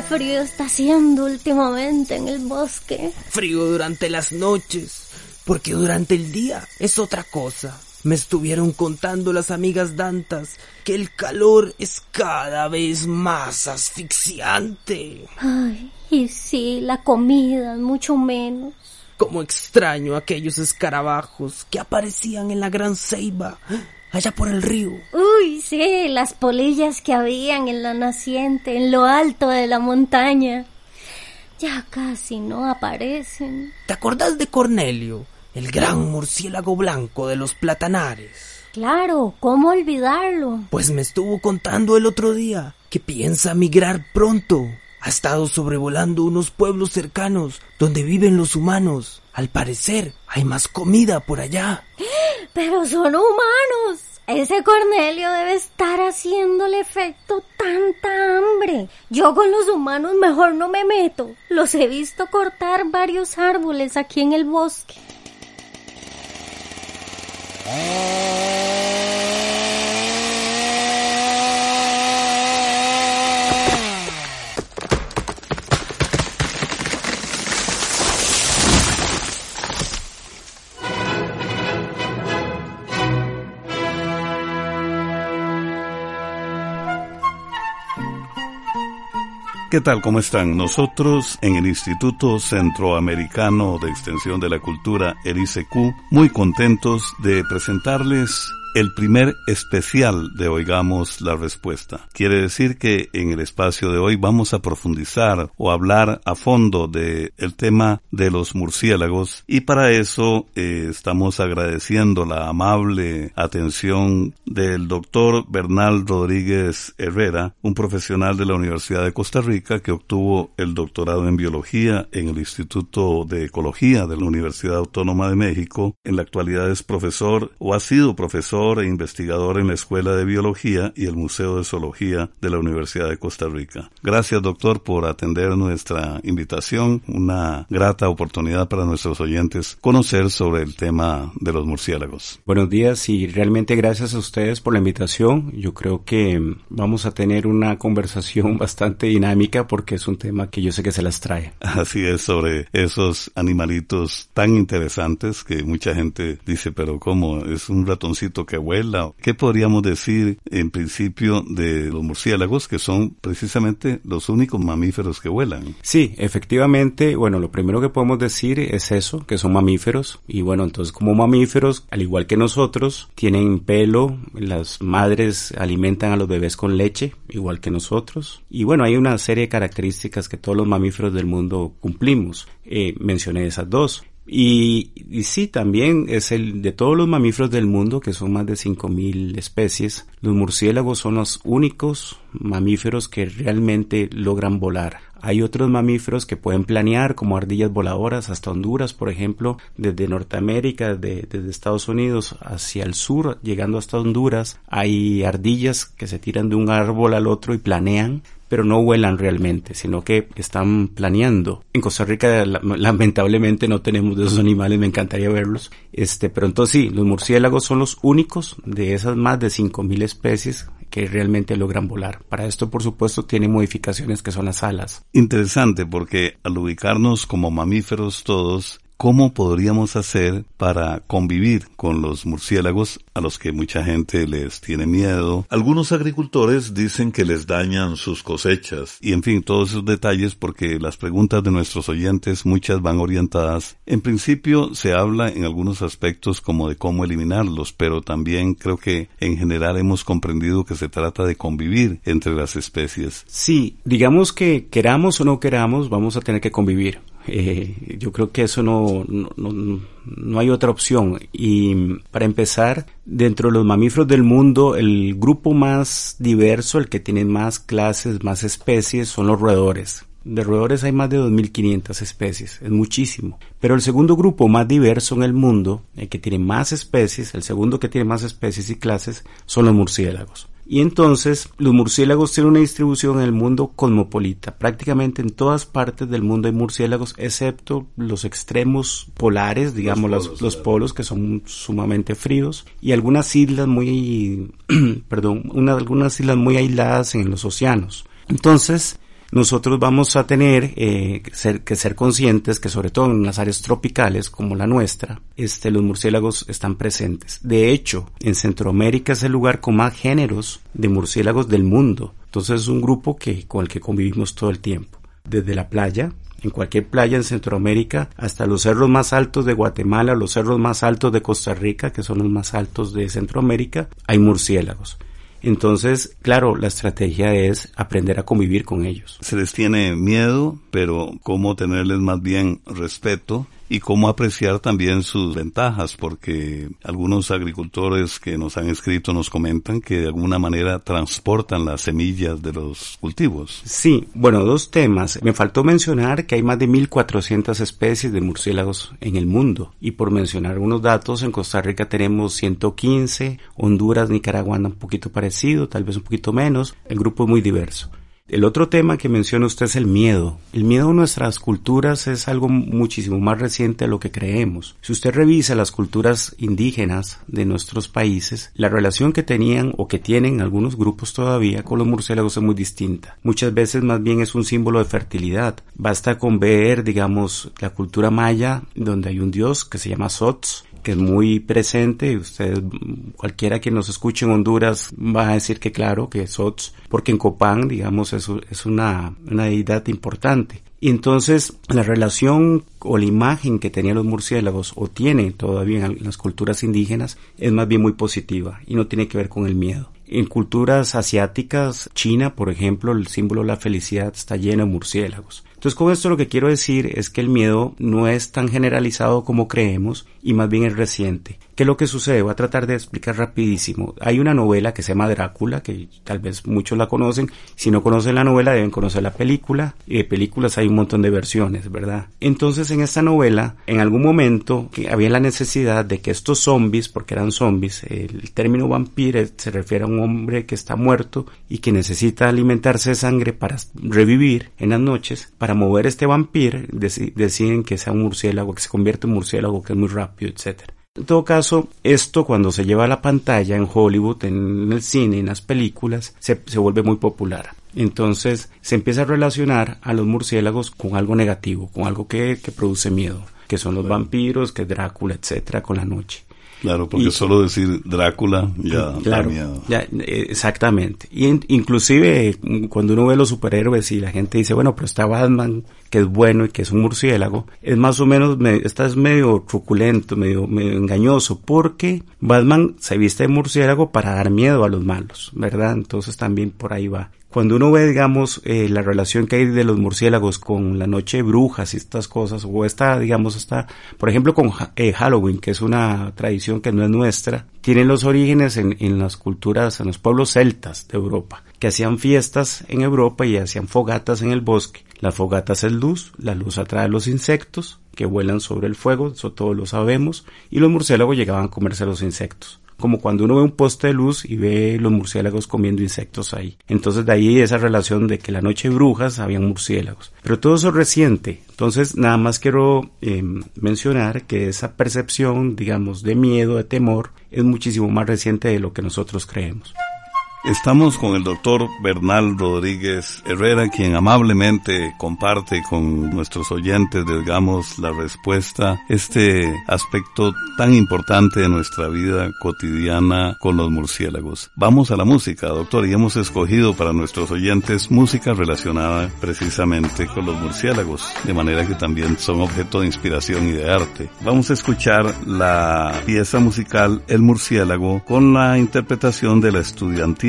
qué frío está haciendo últimamente en el bosque. Frío durante las noches, porque durante el día es otra cosa. Me estuvieron contando las amigas Dantas que el calor es cada vez más asfixiante. Ay, y sí, la comida, mucho menos. Como extraño aquellos escarabajos que aparecían en la gran ceiba, allá por el río. Uy, sí, las polillas que habían en la naciente, en lo alto de la montaña. Ya casi no aparecen. ¿Te acordás de Cornelio, el gran murciélago blanco de los platanares? Claro, ¿cómo olvidarlo? Pues me estuvo contando el otro día que piensa migrar pronto. Ha estado sobrevolando unos pueblos cercanos donde viven los humanos. Al parecer, hay más comida por allá. Pero son humanos. Ese Cornelio debe estar haciéndole efecto tanta hambre. Yo con los humanos mejor no me meto. Los he visto cortar varios árboles aquí en el bosque. ¿Qué tal? ¿Cómo están? Nosotros en el Instituto Centroamericano de Extensión de la Cultura, el ICQ, muy contentos de presentarles el primer especial de Oigamos la Respuesta. Quiere decir que en el espacio de hoy vamos a profundizar o hablar a fondo de el tema de los murciélagos y para eso eh, estamos agradeciendo la amable atención del doctor Bernal Rodríguez Herrera, un profesional de la Universidad de Costa Rica que obtuvo el doctorado en biología en el Instituto de Ecología de la Universidad Autónoma de México. En la actualidad es profesor o ha sido profesor e investigador en la Escuela de Biología y el Museo de Zoología de la Universidad de Costa Rica. Gracias, doctor, por atender nuestra invitación. Una grata oportunidad para nuestros oyentes conocer sobre el tema de los murciélagos. Buenos días y realmente gracias a ustedes por la invitación. Yo creo que vamos a tener una conversación bastante dinámica porque es un tema que yo sé que se las trae. Así es, sobre esos animalitos tan interesantes que mucha gente dice, pero ¿cómo? Es un ratoncito que vuela. ¿Qué podríamos decir en principio de los murciélagos que son precisamente los únicos mamíferos que vuelan? Sí, efectivamente, bueno, lo primero que podemos decir es eso, que son mamíferos y bueno, entonces como mamíferos, al igual que nosotros, tienen pelo, las madres alimentan a los bebés con leche, igual que nosotros y bueno, hay una serie de características que todos los mamíferos del mundo cumplimos. Eh, mencioné esas dos. Y, y, sí, también es el de todos los mamíferos del mundo, que son más de 5.000 especies, los murciélagos son los únicos mamíferos que realmente logran volar. Hay otros mamíferos que pueden planear, como ardillas voladoras hasta Honduras, por ejemplo, desde Norteamérica, de, desde Estados Unidos hacia el sur, llegando hasta Honduras. Hay ardillas que se tiran de un árbol al otro y planean pero no vuelan realmente, sino que están planeando. En Costa Rica lamentablemente no tenemos de esos animales, me encantaría verlos. Este, pero entonces sí, los murciélagos son los únicos de esas más de 5000 especies que realmente logran volar. Para esto, por supuesto, tiene modificaciones que son las alas. Interesante porque al ubicarnos como mamíferos todos, ¿Cómo podríamos hacer para convivir con los murciélagos a los que mucha gente les tiene miedo? Algunos agricultores dicen que les dañan sus cosechas y en fin, todos esos detalles porque las preguntas de nuestros oyentes muchas van orientadas. En principio se habla en algunos aspectos como de cómo eliminarlos, pero también creo que en general hemos comprendido que se trata de convivir entre las especies. Sí, digamos que queramos o no queramos, vamos a tener que convivir. Eh, yo creo que eso no, no, no, hay otra opción. Y para empezar, dentro de los mamíferos del mundo, el grupo más diverso, el que tiene más clases, más especies, son los roedores. De roedores hay más de 2.500 especies, es muchísimo. Pero el segundo grupo más diverso en el mundo, el que tiene más especies, el segundo que tiene más especies y clases, son los murciélagos. Y entonces los murciélagos tienen una distribución en el mundo cosmopolita. Prácticamente en todas partes del mundo hay murciélagos, excepto los extremos polares, digamos los polos, los, polos que son sumamente fríos, y algunas islas muy, perdón, una, algunas islas muy aisladas en los océanos. Entonces, nosotros vamos a tener eh, que ser conscientes que sobre todo en las áreas tropicales como la nuestra, este, los murciélagos están presentes. De hecho, en Centroamérica es el lugar con más géneros de murciélagos del mundo. Entonces es un grupo que, con el que convivimos todo el tiempo. Desde la playa, en cualquier playa en Centroamérica, hasta los cerros más altos de Guatemala, los cerros más altos de Costa Rica, que son los más altos de Centroamérica, hay murciélagos. Entonces, claro, la estrategia es aprender a convivir con ellos. Se les tiene miedo, pero cómo tenerles más bien respeto y cómo apreciar también sus ventajas, porque algunos agricultores que nos han escrito nos comentan que de alguna manera transportan las semillas de los cultivos. Sí, bueno, dos temas. Me faltó mencionar que hay más de 1.400 especies de murciélagos en el mundo. Y por mencionar unos datos, en Costa Rica tenemos 115, Honduras, Nicaragua un poquito parecido, tal vez un poquito menos. El grupo es muy diverso. El otro tema que menciona usted es el miedo. El miedo a nuestras culturas es algo muchísimo más reciente de lo que creemos. Si usted revisa las culturas indígenas de nuestros países, la relación que tenían o que tienen algunos grupos todavía con los murciélagos es muy distinta. Muchas veces más bien es un símbolo de fertilidad. Basta con ver, digamos, la cultura maya, donde hay un dios que se llama Sots, que es muy presente. Usted, cualquiera que nos escuche en Honduras va a decir que claro, que es Sots, porque en Copán, digamos, es, es una, una deidad importante. Y entonces la relación o la imagen que tenían los murciélagos o tiene todavía en las culturas indígenas es más bien muy positiva y no tiene que ver con el miedo. En culturas asiáticas, China, por ejemplo, el símbolo de la felicidad está lleno de murciélagos. Entonces con esto lo que quiero decir es que el miedo no es tan generalizado como creemos y más bien es reciente. ¿Qué es lo que sucede? Voy a tratar de explicar rapidísimo. Hay una novela que se llama Drácula, que tal vez muchos la conocen. Si no conocen la novela deben conocer la película. Y de películas hay un montón de versiones, ¿verdad? Entonces en esta novela, en algún momento había la necesidad de que estos zombies, porque eran zombies, el término vampiro se refiere a un hombre que está muerto y que necesita alimentarse de sangre para revivir en las noches, para mover este vampiro, deciden que sea un murciélago, que se convierte en murciélago, que es muy rápido, etcétera. En todo caso, esto cuando se lleva a la pantalla en Hollywood, en el cine, en las películas, se, se, vuelve muy popular. Entonces se empieza a relacionar a los murciélagos con algo negativo, con algo que, que produce miedo, que son los vampiros, que Drácula, etcétera, con la noche. Claro, porque solo decir Drácula ya da miedo. Ya, exactamente. Y inclusive cuando uno ve los superhéroes y la gente dice, bueno, pero está Batman, que es bueno y que es un murciélago, es más o menos, está es medio truculento, medio, medio engañoso, porque Batman se viste de murciélago para dar miedo a los malos, ¿verdad? Entonces también por ahí va. Cuando uno ve, digamos, eh, la relación que hay de los murciélagos con la noche de brujas y estas cosas, o esta, digamos, esta, por ejemplo, con eh, Halloween, que es una tradición que no es nuestra, tiene los orígenes en, en las culturas, en los pueblos celtas de Europa, que hacían fiestas en Europa y hacían fogatas en el bosque. Las fogatas es luz, la luz atrae a los insectos que vuelan sobre el fuego, eso todos lo sabemos, y los murciélagos llegaban a comerse a los insectos como cuando uno ve un poste de luz y ve los murciélagos comiendo insectos ahí. Entonces de ahí esa relación de que la noche de brujas habían murciélagos. Pero todo eso es reciente. Entonces nada más quiero em, mencionar que esa percepción, digamos, de miedo, de temor, es muchísimo más reciente de lo que nosotros creemos. Estamos con el doctor Bernal Rodríguez Herrera, quien amablemente comparte con nuestros oyentes, digamos, la respuesta, este aspecto tan importante de nuestra vida cotidiana con los murciélagos. Vamos a la música, doctor, y hemos escogido para nuestros oyentes música relacionada precisamente con los murciélagos, de manera que también son objeto de inspiración y de arte. Vamos a escuchar la pieza musical El murciélago con la interpretación de la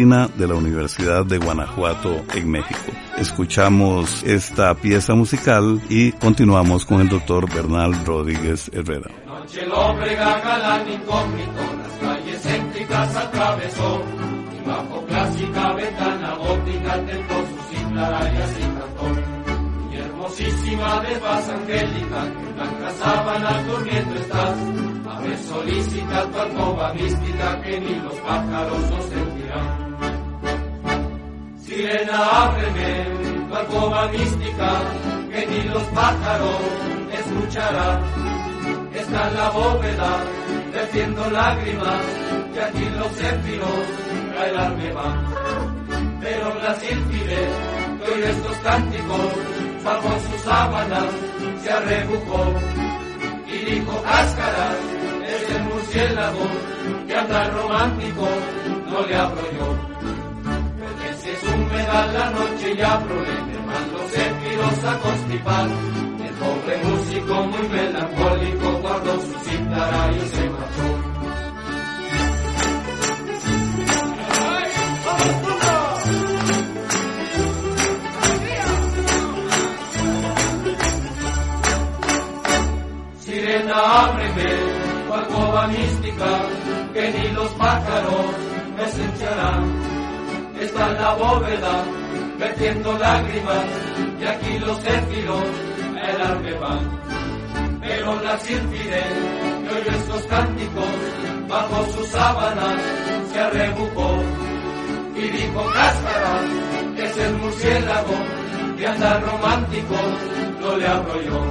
de la Universidad de Guanajuato en México. Escuchamos esta pieza musical y continuamos con el doctor Bernal Rodríguez Herrera. Sirena, ábreme tu alcoba mística, que ni los pájaros escucharán. Está en la bóveda, vertiendo lágrimas, y aquí los céfiros bailarme van. Pero la sílfide, que estos cánticos, bajo su sábana, se arrebujó y dijo cáscaras, es el murciélago que anda romántico, no le abro yo la noche y abro van los céfiros a constipar. El pobre músico muy melancólico guardó su cítara y se marchó. Sirena, ábreme tu alcoba mística, que ni los pájaros me sencharán está en la bóveda, vertiendo lágrimas, y aquí los céfiros el van. Pero la sílfide, que oyó estos cánticos, bajo sus sábanas se arrebujó, y dijo cáscara, que es el murciélago, que anda romántico, no le abro yo.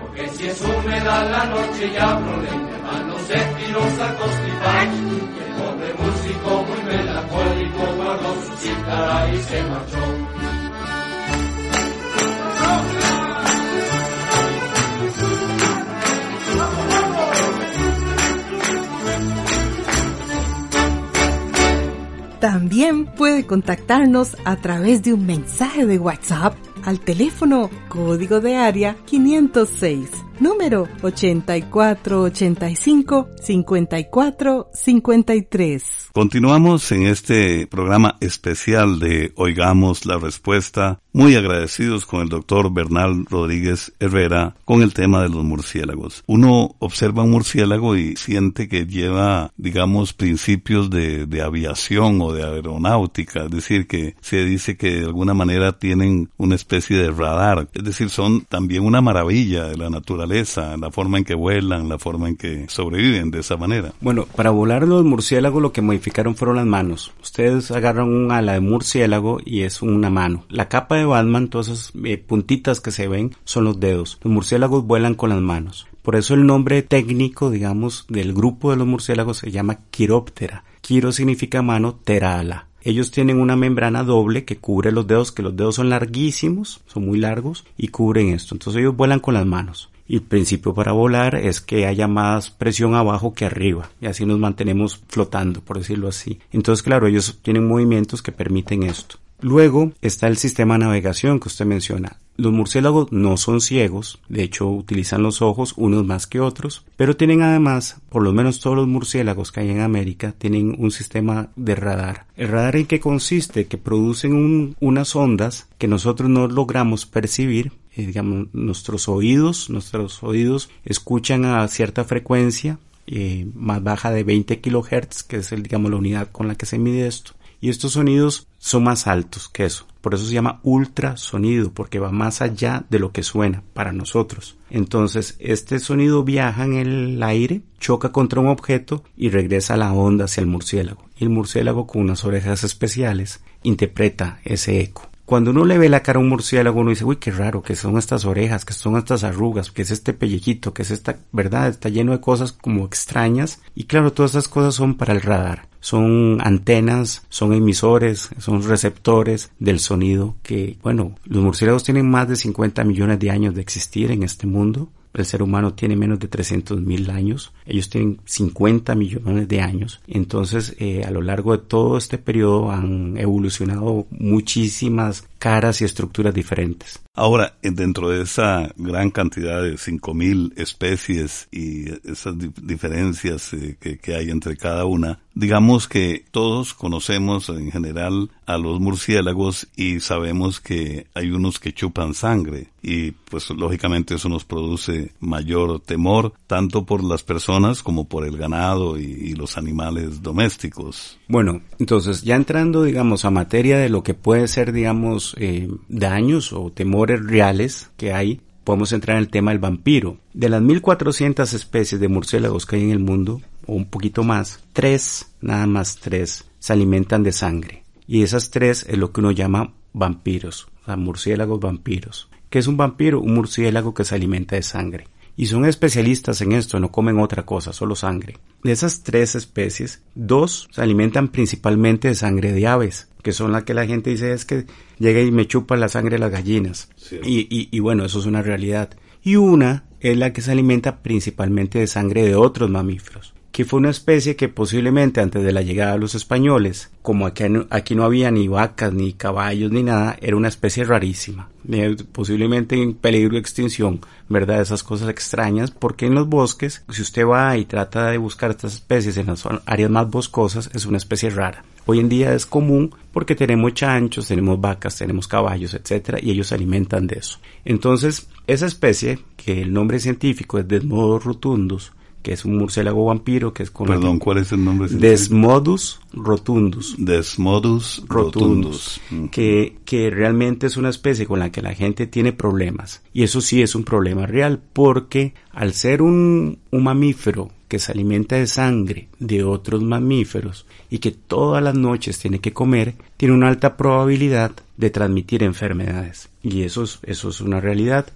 Porque si es húmeda la noche ya abro, le van los céfiros a constipar, También puede contactarnos a través de un mensaje de WhatsApp al teléfono código de área 506 número 8485-5453. Continuamos en este programa especial de Oigamos la Respuesta, muy agradecidos con el doctor Bernal Rodríguez Herrera con el tema de los murciélagos. Uno observa un murciélago y siente que lleva, digamos, principios de, de aviación o de aeronáutica, es decir, que se dice que de alguna manera tienen una especie de radar, es decir, son también una maravilla de la naturaleza la forma en que vuelan, la forma en que sobreviven de esa manera. Bueno, para volar los murciélagos lo que modificaron fueron las manos. Ustedes agarran un ala de murciélago y es una mano. La capa de Batman, todas esas eh, puntitas que se ven, son los dedos. Los murciélagos vuelan con las manos. Por eso el nombre técnico, digamos, del grupo de los murciélagos se llama quiróptera. Quiro significa mano, tera ala. Ellos tienen una membrana doble que cubre los dedos, que los dedos son larguísimos, son muy largos y cubren esto. Entonces ellos vuelan con las manos. Y el principio para volar es que haya más presión abajo que arriba y así nos mantenemos flotando, por decirlo así. Entonces, claro, ellos tienen movimientos que permiten esto. Luego está el sistema de navegación que usted menciona. Los murciélagos no son ciegos, de hecho utilizan los ojos unos más que otros, pero tienen además, por lo menos todos los murciélagos que hay en América, tienen un sistema de radar. ¿El radar en qué consiste? Que producen unas ondas que nosotros no logramos percibir, eh, digamos, nuestros oídos, nuestros oídos escuchan a cierta frecuencia eh, más baja de 20 kilohertz, que es el, digamos, la unidad con la que se mide esto. Y estos sonidos son más altos que eso. por eso se llama ultrasonido, porque va más allá de lo que suena para nosotros. Entonces, este sonido viaja en el aire, choca contra un objeto y regresa la onda hacia el murciélago. Y el murciélago con unas orejas especiales interpreta ese eco. Cuando uno le ve la cara a un murciélago, uno dice, uy, qué raro, que son estas orejas, que son estas arrugas, que es este pellejito, que es esta, verdad, está lleno de cosas como extrañas. Y claro, todas estas cosas son para el radar. Son antenas, son emisores, son receptores del sonido que, bueno, los murciélagos tienen más de 50 millones de años de existir en este mundo el ser humano tiene menos de 300 mil años, ellos tienen 50 millones de años, entonces eh, a lo largo de todo este periodo han evolucionado muchísimas caras y estructuras diferentes. Ahora, dentro de esa gran cantidad de 5.000 especies y esas diferencias eh, que, hay entre cada una, digamos que todos conocemos en general a los murciélagos y sabemos que hay unos que chupan sangre y pues lógicamente eso nos produce mayor temor tanto por las personas como por el ganado y los animales domésticos. Bueno, entonces ya entrando digamos a materia de lo que puede ser digamos eh, daños o temores reales que hay, podemos entrar en el tema del vampiro. De las 1400 especies de murciélagos que hay en el mundo, o un poquito más, tres, nada más tres, se alimentan de sangre. Y esas tres es lo que uno llama vampiros, o sea, murciélagos vampiros. ¿Qué es un vampiro? Un murciélago que se alimenta de sangre y son especialistas en esto, no comen otra cosa, solo sangre. De esas tres especies, dos se alimentan principalmente de sangre de aves, que son las que la gente dice es que llega y me chupa la sangre de las gallinas. Y, y, y bueno, eso es una realidad. Y una es la que se alimenta principalmente de sangre de otros mamíferos que fue una especie que posiblemente antes de la llegada de los españoles, como aquí, aquí, no había ni vacas, ni caballos, ni nada, era una especie rarísima, eh, posiblemente en peligro de extinción, ¿verdad? Esas cosas extrañas, porque en los bosques, si usted va y trata de buscar estas especies en las áreas más boscosas, es una especie rara. Hoy en día es común porque tenemos chanchos, tenemos vacas, tenemos caballos, etcétera, y ellos se alimentan de eso. Entonces, esa especie, que el nombre científico es Desmodos rotundus, que es un murciélago vampiro, que es con... Perdón, ¿cuál es el nombre? Desmodus rotundus. Desmodus rotundus. Que, que realmente es una especie con la que la gente tiene problemas. Y eso sí es un problema real, porque al ser un, un mamífero que se alimenta de sangre de otros mamíferos y que todas las noches tiene que comer, tiene una alta probabilidad de transmitir enfermedades. Y eso es, eso es una realidad.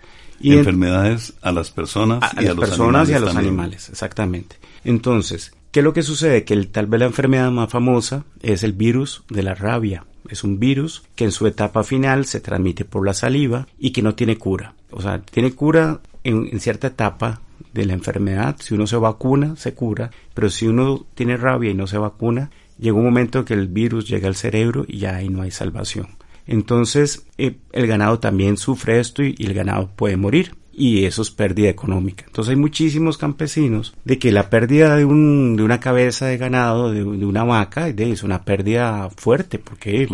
Y enfermedades a las personas y a, las personas y a los animales, exactamente. Entonces, ¿qué es lo que sucede? Que el, tal vez la enfermedad más famosa es el virus de la rabia. Es un virus que en su etapa final se transmite por la saliva y que no tiene cura. O sea, tiene cura en, en cierta etapa de la enfermedad. Si uno se vacuna, se cura. Pero si uno tiene rabia y no se vacuna, llega un momento en que el virus llega al cerebro y ya ahí no hay salvación. Entonces eh, el ganado también sufre esto y, el ganado puede morir y eso es pérdida económica. Entonces hay muchísimos campesinos de que la pérdida de, un, de una cabeza de ganado, de, una vaca, es una pérdida fuerte porque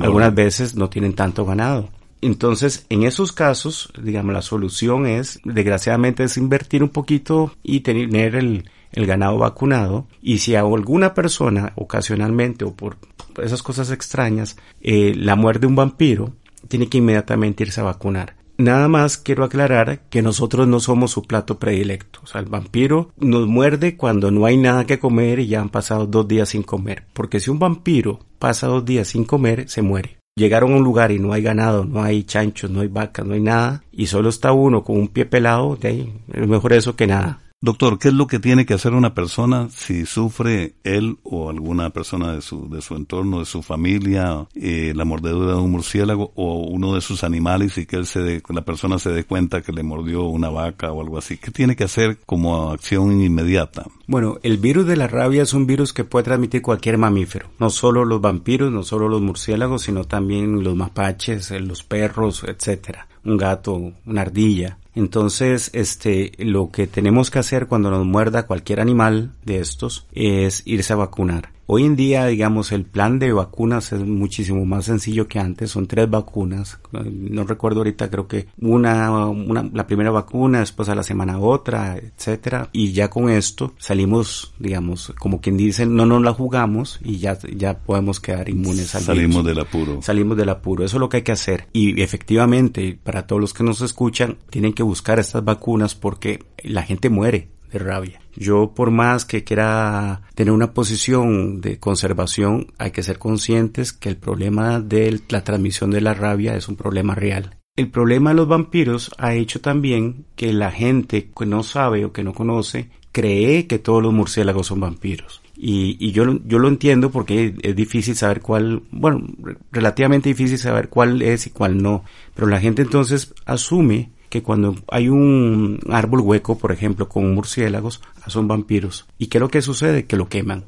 algunas veces no tienen tanto ganado. Entonces, en esos casos, digamos, la solución es, desgraciadamente, es invertir un poquito y tener el, el ganado vacunado y si a alguna persona ocasionalmente o por esas cosas extrañas eh, la muerde un vampiro, tiene que inmediatamente irse a vacunar. Nada más quiero aclarar que nosotros no somos su plato predilecto. O sea, el vampiro nos muerde cuando no hay nada que comer y ya han pasado dos días sin comer. Porque si un vampiro pasa dos días sin comer, se muere. Llegaron a un lugar y no hay ganado, no hay chanchos, no hay vacas, no hay nada, y solo está uno con un pie pelado, de es mejor eso que nada. Doctor, ¿qué es lo que tiene que hacer una persona si sufre él o alguna persona de su, de su entorno, de su familia, eh, la mordedura de un murciélago o uno de sus animales y que él se la persona se dé cuenta que le mordió una vaca o algo así? ¿Qué tiene que hacer como acción inmediata? Bueno, el virus de la rabia es un virus que puede transmitir cualquier mamífero, no solo los vampiros, no solo los murciélagos, sino también los mapaches, los perros, etcétera, un gato, una ardilla. Entonces, este, lo que tenemos que hacer cuando nos muerda cualquier animal de estos es irse a vacunar. Hoy en día, digamos, el plan de vacunas es muchísimo más sencillo que antes. Son tres vacunas. No recuerdo ahorita, creo que una, una la primera vacuna, después a la semana otra, etcétera. Y ya con esto salimos, digamos, como quien dice, no nos la jugamos y ya, ya podemos quedar inmunes al Salimos del apuro. Salimos del apuro. Eso es lo que hay que hacer. Y efectivamente, para todos los que nos escuchan, tienen que buscar estas vacunas porque la gente muere de rabia. Yo por más que quiera tener una posición de conservación, hay que ser conscientes que el problema de la transmisión de la rabia es un problema real. El problema de los vampiros ha hecho también que la gente que no sabe o que no conoce cree que todos los murciélagos son vampiros. Y, y yo, yo lo entiendo porque es difícil saber cuál, bueno, relativamente difícil saber cuál es y cuál no. Pero la gente entonces asume que cuando hay un árbol hueco, por ejemplo, con murciélagos, son vampiros. ¿Y qué es lo que sucede? Que lo queman.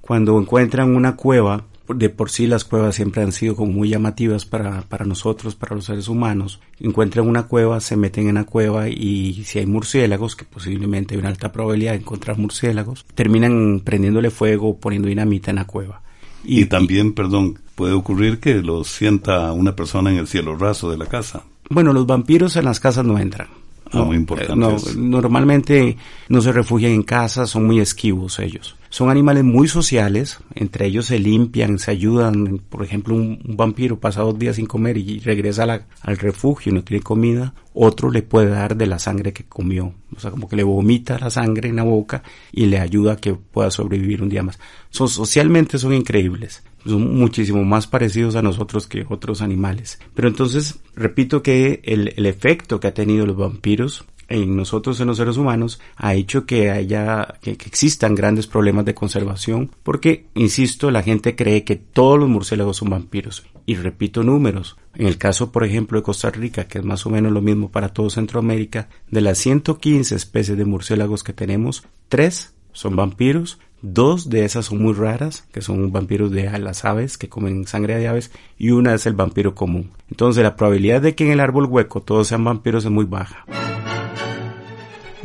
Cuando encuentran una cueva, de por sí las cuevas siempre han sido como muy llamativas para, para nosotros, para los seres humanos. Encuentran una cueva, se meten en la cueva y si hay murciélagos, que posiblemente hay una alta probabilidad de encontrar murciélagos, terminan prendiéndole fuego, poniendo dinamita en la cueva. Y, también, perdón, puede ocurrir que lo sienta una persona en el cielo raso de la casa. Bueno, los vampiros en las casas no entran. Ah, muy importante. No, normalmente no se refugian en casa, son muy esquivos ellos. Son animales muy sociales, entre ellos se limpian, se ayudan. Por ejemplo, un, vampiro pasa dos días sin comer y regresa al refugio y no tiene comida. Otro le puede dar de la sangre que comió. O sea, como que le vomita la sangre en la boca y le ayuda a que pueda sobrevivir un día más. Son, socialmente son increíbles son muchísimo más parecidos a nosotros que otros animales. Pero entonces, repito que el, el efecto que ha tenido los vampiros en nosotros, en los seres humanos, ha hecho que haya, que, existan grandes problemas de conservación, porque, insisto, la gente cree que todos los murciélagos son vampiros. Y repito números. En el caso, por ejemplo, de Costa Rica, que es más o menos lo mismo para todo Centroamérica, de las 115 especies de murciélagos que tenemos, tres son vampiros, dos de esas son muy raras, que son vampiros de las aves, que comen sangre de aves, y una es el vampiro común. Entonces la probabilidad de que en el árbol hueco todos sean vampiros es muy baja.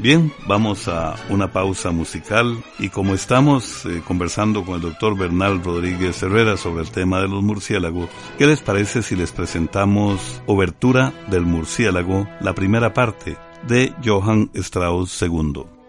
Bien, vamos a una pausa musical y como estamos eh, conversando con el doctor Bernal Rodríguez Herrera sobre el tema de los murciélagos, ¿qué les parece si les presentamos Obertura del murciélago, la primera parte de Johann Strauss II?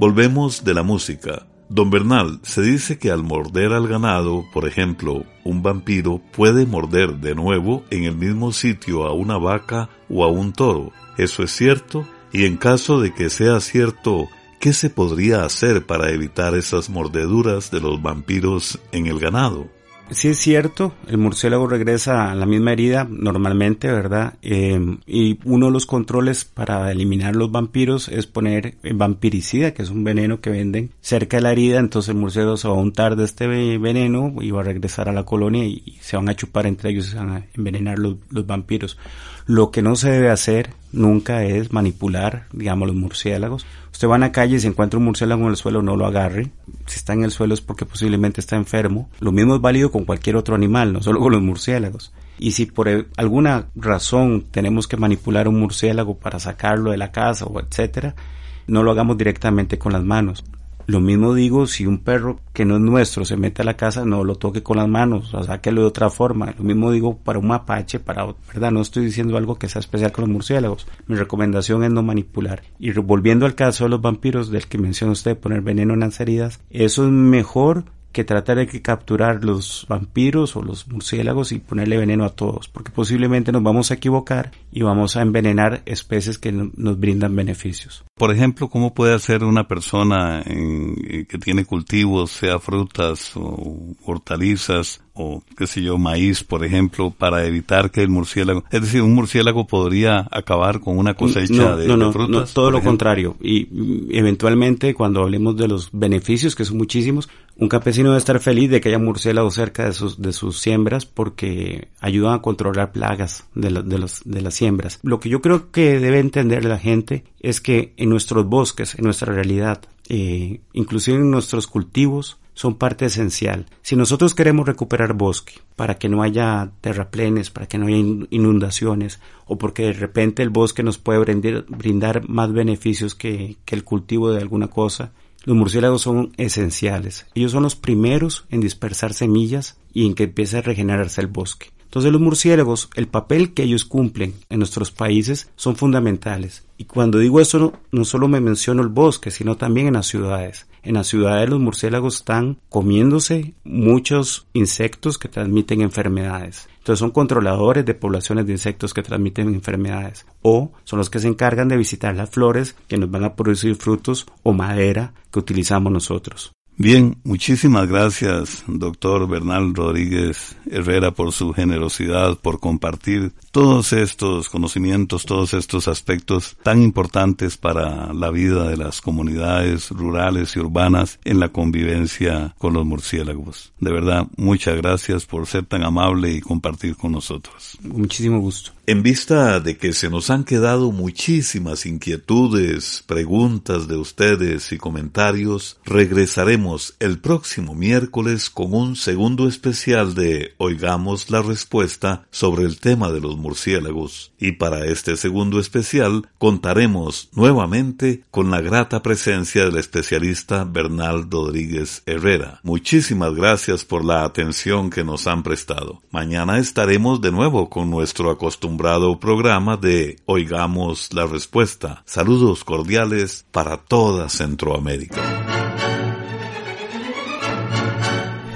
Volvemos de la música. Don Bernal, se dice que al morder al ganado, por ejemplo, un vampiro puede morder de nuevo en el mismo sitio a una vaca o a un toro. ¿Eso es cierto? Y en caso de que sea cierto, ¿qué se podría hacer para evitar esas mordeduras de los vampiros en el ganado? Sí es cierto, el murciélago regresa a la misma herida normalmente, ¿verdad? Em, y uno de los controles para eliminar los vampiros es poner vampiricida, que es un veneno que venden cerca de la herida, entonces el murciélago se va a untar de este veneno y va a regresar a la colonia y, se van a chupar entre ellos y se van a envenenar los, los vampiros. Lo que no se debe hacer, nunca es manipular, digamos, los murciélagos. Usted va a la calle y se encuentra un murciélago en el suelo, no lo agarre. Si está en el suelo es porque posiblemente está enfermo. Lo mismo es válido con cualquier otro animal, no solo con los murciélagos. Y si por alguna razón tenemos que manipular un murciélago para sacarlo de la casa o etcétera, no lo hagamos directamente con las manos. Lo mismo digo si un perro que no es nuestro se mete a la casa, no lo toque con las manos, o sáquelo de otra forma. Lo mismo digo para un mapache, para, ¿verdad? No estoy diciendo algo que sea especial con los murciélagos. Mi recomendación es no manipular. Y volviendo al caso de los vampiros, del que menciona usted, poner veneno en las heridas, eso es mejor que tratar de capturar los vampiros o los murciélagos y ponerle veneno a todos, porque posiblemente nos vamos a equivocar y vamos a envenenar especies que nos brindan beneficios. Por ejemplo, ¿cómo puede hacer una persona eh, que tiene cultivos, sea frutas o hortalizas, o qué sé yo, maíz, por ejemplo, para evitar que el murciélago, es decir, un murciélago podría acabar con una cosecha de, no, no, frutas. No, todo lo contrario. Y eventualmente, cuando hablemos de los beneficios, que son muchísimos, un campesino debe estar feliz de que haya murciélagos cerca de sus, de sus siembras porque ayudan a controlar plagas de, los, de las siembras. Lo que yo creo que debe entender la gente es que en nuestros bosques, en nuestra realidad, eh, inclusive en nuestros cultivos, son parte esencial. Si nosotros queremos recuperar bosque para que no haya terraplenes, para que no haya inundaciones o porque de repente el bosque nos puede brindar, brindar más beneficios que, que el cultivo de alguna cosa, los murciélagos son esenciales. Ellos son los primeros en dispersar semillas y en que empiece a regenerarse el bosque. Entonces los murciélagos, el papel que ellos cumplen en nuestros países son fundamentales. Y cuando digo eso, no, no, solo me menciono el bosque, sino también en las ciudades. En las ciudades los murciélagos están comiéndose muchos insectos que transmiten enfermedades. Entonces son controladores de poblaciones de insectos que transmiten enfermedades. O son los que se encargan de visitar las flores que nos van a producir frutos o madera que utilizamos nosotros. Bien, muchísimas gracias, doctor Bernal Rodríguez Herrera, por su generosidad, por compartir todos estos conocimientos, todos estos aspectos tan importantes para la vida de las comunidades rurales y urbanas en la convivencia con los murciélagos. De verdad, muchas gracias por ser tan amable y compartir con nosotros. Muchísimo gusto. En vista de que se nos han quedado muchísimas inquietudes, preguntas de ustedes y comentarios, regresaremos el próximo miércoles con un segundo especial de Oigamos la Respuesta sobre el tema de los murciélagos. Y para este segundo especial contaremos nuevamente con la grata presencia del especialista Bernal Rodríguez Herrera. Muchísimas gracias por la atención que nos han prestado. Mañana estaremos de nuevo con nuestro acostumbrado programa de Oigamos la Respuesta. Saludos cordiales para toda Centroamérica.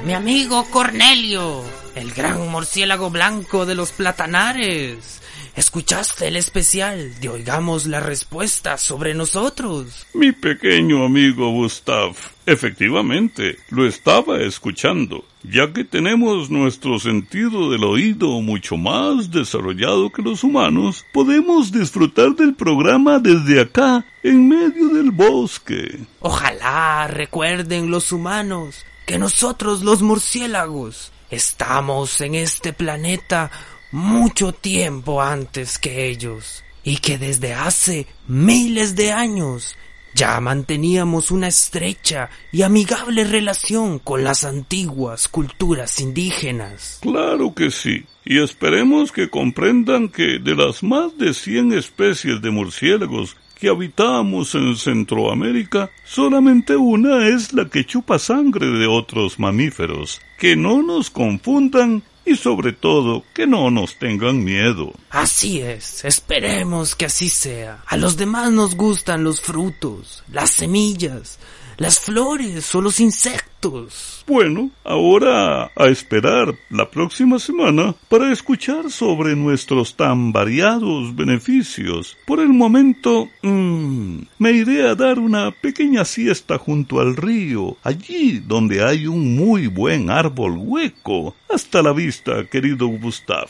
Mi amigo Cornelio, el gran murciélago blanco de los platanares. ¿Escuchaste el especial de Oigamos la Respuesta sobre nosotros? Mi pequeño amigo Gustav, efectivamente, lo estaba escuchando, ya que tenemos nuestro sentido del oído mucho más desarrollado que los humanos, podemos disfrutar del programa desde acá, en medio del bosque. Ojalá recuerden los humanos que nosotros los murciélagos estamos en este planeta mucho tiempo antes que ellos, y que desde hace miles de años ya manteníamos una estrecha y amigable relación con las antiguas culturas indígenas. Claro que sí, y esperemos que comprendan que de las más de cien especies de murciélagos habitamos en Centroamérica, solamente una es la que chupa sangre de otros mamíferos. Que no nos confundan y sobre todo que no nos tengan miedo. Así es, esperemos que así sea. A los demás nos gustan los frutos, las semillas, las flores o los insectos. Bueno, ahora a esperar la próxima semana para escuchar sobre nuestros tan variados beneficios. Por el momento, mmm, me iré a dar una pequeña siesta junto al río, allí donde hay un muy buen árbol hueco. Hasta la vista, querido Gustav.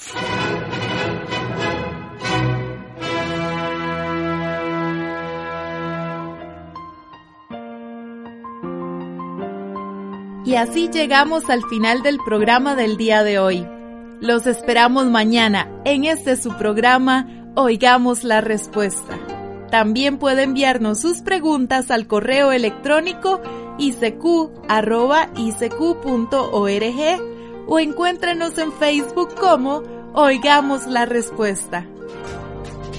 Y así llegamos al final del programa del día de hoy. Los esperamos mañana en este su programa oigamos la respuesta. También puede enviarnos sus preguntas al correo electrónico icq.org o encuéntrenos en Facebook como Oigamos la Respuesta.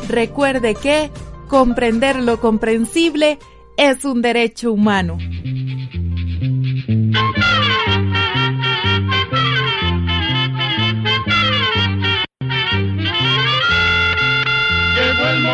Recuerde que comprender lo comprensible es un derecho humano.